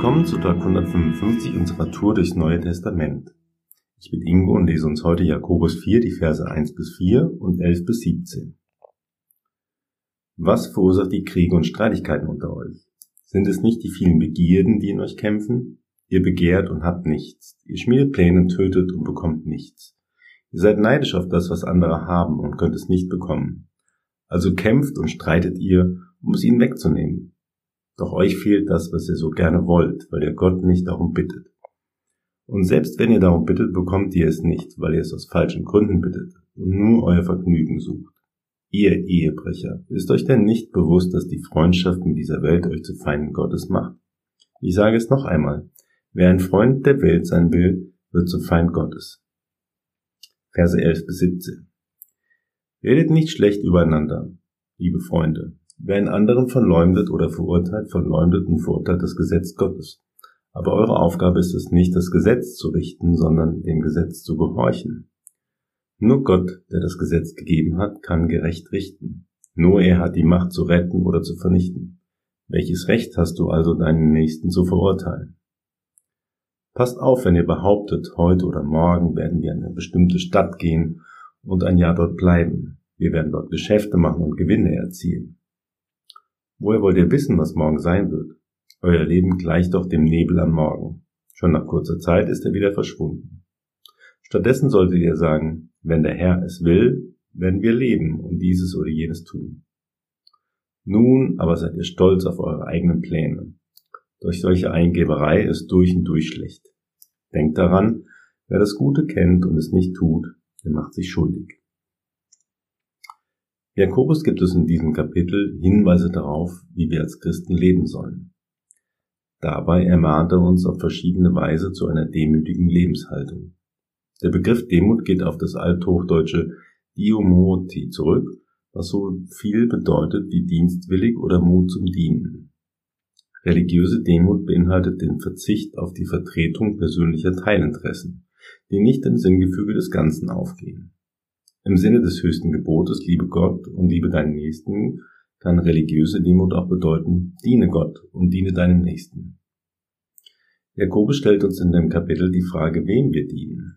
Willkommen zu Tag 155 unserer Tour durchs Neue Testament. Ich bin Ingo und lese uns heute Jakobus 4, die Verse 1 bis 4 und 11 bis 17. Was verursacht die Kriege und Streitigkeiten unter euch? Sind es nicht die vielen Begierden, die in euch kämpfen? Ihr begehrt und habt nichts. Ihr schmiedet Pläne, tötet und bekommt nichts. Ihr seid neidisch auf das, was andere haben und könnt es nicht bekommen. Also kämpft und streitet ihr, um es ihnen wegzunehmen. Doch euch fehlt das, was ihr so gerne wollt, weil ihr Gott nicht darum bittet. Und selbst wenn ihr darum bittet, bekommt ihr es nicht, weil ihr es aus falschen Gründen bittet und nur euer Vergnügen sucht. Ihr Ehebrecher, ist euch denn nicht bewusst, dass die Freundschaft mit dieser Welt euch zu Feinden Gottes macht? Ich sage es noch einmal. Wer ein Freund der Welt sein will, wird zum Feind Gottes. Verse 11 bis 17. Redet nicht schlecht übereinander, liebe Freunde. Wer einen anderen verleumdet oder verurteilt, verleumdet und verurteilt das Gesetz Gottes. Aber eure Aufgabe ist es nicht, das Gesetz zu richten, sondern dem Gesetz zu gehorchen. Nur Gott, der das Gesetz gegeben hat, kann gerecht richten. Nur er hat die Macht zu retten oder zu vernichten. Welches Recht hast du also, deinen Nächsten zu verurteilen? Passt auf, wenn ihr behauptet, heute oder morgen werden wir in eine bestimmte Stadt gehen und ein Jahr dort bleiben. Wir werden dort Geschäfte machen und Gewinne erzielen. Woher wollt ihr wissen, was morgen sein wird? Euer Leben gleicht doch dem Nebel am Morgen. Schon nach kurzer Zeit ist er wieder verschwunden. Stattdessen solltet ihr sagen, wenn der Herr es will, werden wir leben und dieses oder jenes tun. Nun aber seid ihr stolz auf eure eigenen Pläne. Durch solche Eingeberei ist durch und durch schlecht. Denkt daran, wer das Gute kennt und es nicht tut, der macht sich schuldig. Jakobus gibt es in diesem Kapitel Hinweise darauf, wie wir als Christen leben sollen. Dabei ermahnt er uns auf verschiedene Weise zu einer demütigen Lebenshaltung. Der Begriff Demut geht auf das althochdeutsche Diomoti zurück, was so viel bedeutet wie dienstwillig oder Mut zum Dienen. Religiöse Demut beinhaltet den Verzicht auf die Vertretung persönlicher Teilinteressen, die nicht im Sinngefüge des Ganzen aufgehen. Im Sinne des höchsten Gebotes, liebe Gott und liebe deinen Nächsten, kann religiöse Demut auch bedeuten, diene Gott und diene deinem Nächsten. Jakobus stellt uns in dem Kapitel die Frage, wem wir dienen.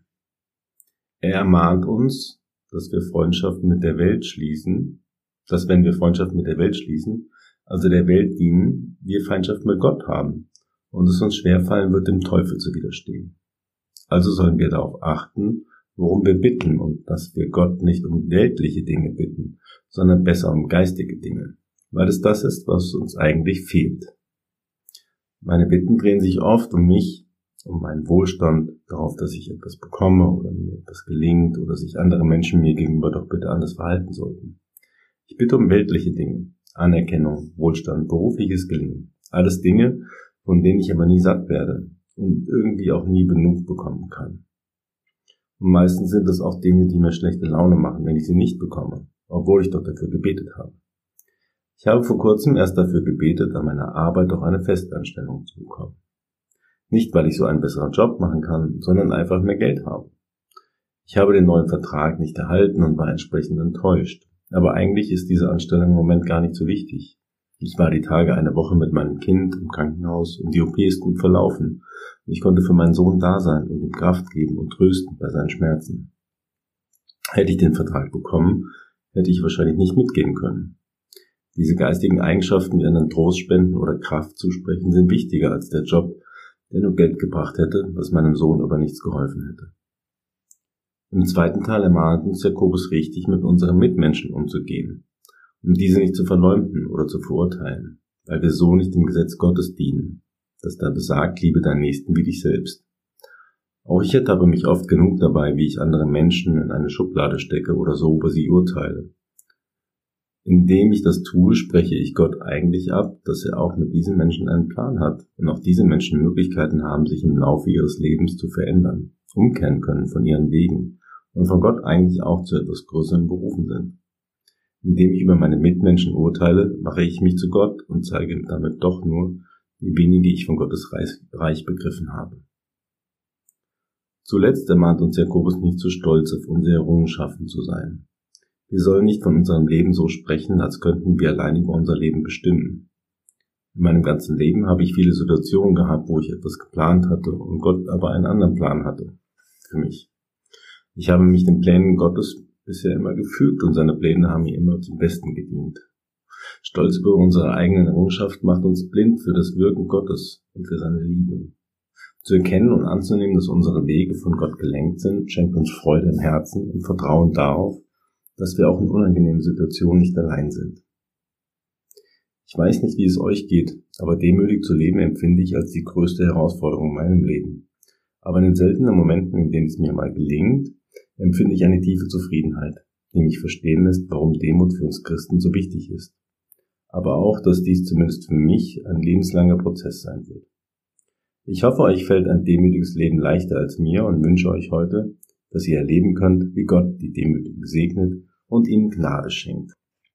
Er ermahnt uns, dass wir Freundschaft mit der Welt schließen, dass wenn wir Freundschaft mit der Welt schließen, also der Welt dienen, wir Feindschaft mit Gott haben und es uns schwerfallen wird, dem Teufel zu widerstehen. Also sollen wir darauf achten, worum wir bitten und dass wir Gott nicht um weltliche Dinge bitten, sondern besser um geistige Dinge, weil es das ist, was uns eigentlich fehlt. Meine Bitten drehen sich oft um mich, um meinen Wohlstand, darauf, dass ich etwas bekomme oder mir etwas gelingt oder sich andere Menschen mir gegenüber doch bitte anders verhalten sollten. Ich bitte um weltliche Dinge, Anerkennung, Wohlstand, berufliches Gelingen, alles Dinge, von denen ich aber nie satt werde und irgendwie auch nie genug bekommen kann. Meistens sind es auch Dinge, die mir schlechte Laune machen, wenn ich sie nicht bekomme, obwohl ich doch dafür gebetet habe. Ich habe vor kurzem erst dafür gebetet, an meiner Arbeit doch eine Festanstellung zu bekommen. Nicht, weil ich so einen besseren Job machen kann, sondern einfach mehr Geld habe. Ich habe den neuen Vertrag nicht erhalten und war entsprechend enttäuscht. Aber eigentlich ist diese Anstellung im Moment gar nicht so wichtig. Ich war die Tage eine Woche mit meinem Kind im Krankenhaus und die OP ist gut verlaufen. Ich konnte für meinen Sohn da sein und ihm Kraft geben und trösten bei seinen Schmerzen. Hätte ich den Vertrag bekommen, hätte ich wahrscheinlich nicht mitgehen können. Diese geistigen Eigenschaften wie einen Trost spenden oder Kraft zusprechen sind wichtiger als der Job, der nur Geld gebracht hätte, was meinem Sohn aber nichts geholfen hätte. Im zweiten Teil ermahnt uns Jakobus richtig, mit unseren Mitmenschen umzugehen um diese nicht zu verleumden oder zu verurteilen, weil wir so nicht dem Gesetz Gottes dienen, das da besagt, liebe deinen Nächsten wie dich selbst. Auch ich ertappe mich oft genug dabei, wie ich andere Menschen in eine Schublade stecke oder so über sie urteile. Indem ich das tue, spreche ich Gott eigentlich ab, dass er auch mit diesen Menschen einen Plan hat und auch diese Menschen Möglichkeiten haben, sich im Laufe ihres Lebens zu verändern, umkehren können von ihren Wegen und von Gott eigentlich auch zu etwas Größerem berufen sind. Indem ich über meine Mitmenschen urteile, mache ich mich zu Gott und zeige damit doch nur, wie wenige ich von Gottes Reich begriffen habe. Zuletzt ermahnt uns Jakobus nicht zu stolz auf unsere Errungenschaften zu sein. Wir sollen nicht von unserem Leben so sprechen, als könnten wir allein über unser Leben bestimmen. In meinem ganzen Leben habe ich viele Situationen gehabt, wo ich etwas geplant hatte und Gott aber einen anderen Plan hatte für mich. Ich habe mich den Plänen Gottes bisher immer gefügt und seine Pläne haben mir immer zum Besten gedient. Stolz über unsere eigenen Errungenschaft macht uns blind für das Wirken Gottes und für seine Liebe. Zu erkennen und anzunehmen, dass unsere Wege von Gott gelenkt sind, schenkt uns Freude im Herzen und Vertrauen darauf, dass wir auch in unangenehmen Situationen nicht allein sind. Ich weiß nicht, wie es euch geht, aber demütig zu leben empfinde ich als die größte Herausforderung in meinem Leben. Aber in den seltenen Momenten, in denen es mir mal gelingt, empfinde ich eine tiefe Zufriedenheit, die mich verstehen lässt, warum Demut für uns Christen so wichtig ist. Aber auch, dass dies zumindest für mich ein lebenslanger Prozess sein wird. Ich hoffe, euch fällt ein demütiges Leben leichter als mir und wünsche euch heute, dass ihr erleben könnt, wie Gott die Demütigen segnet und ihnen Gnade schenkt.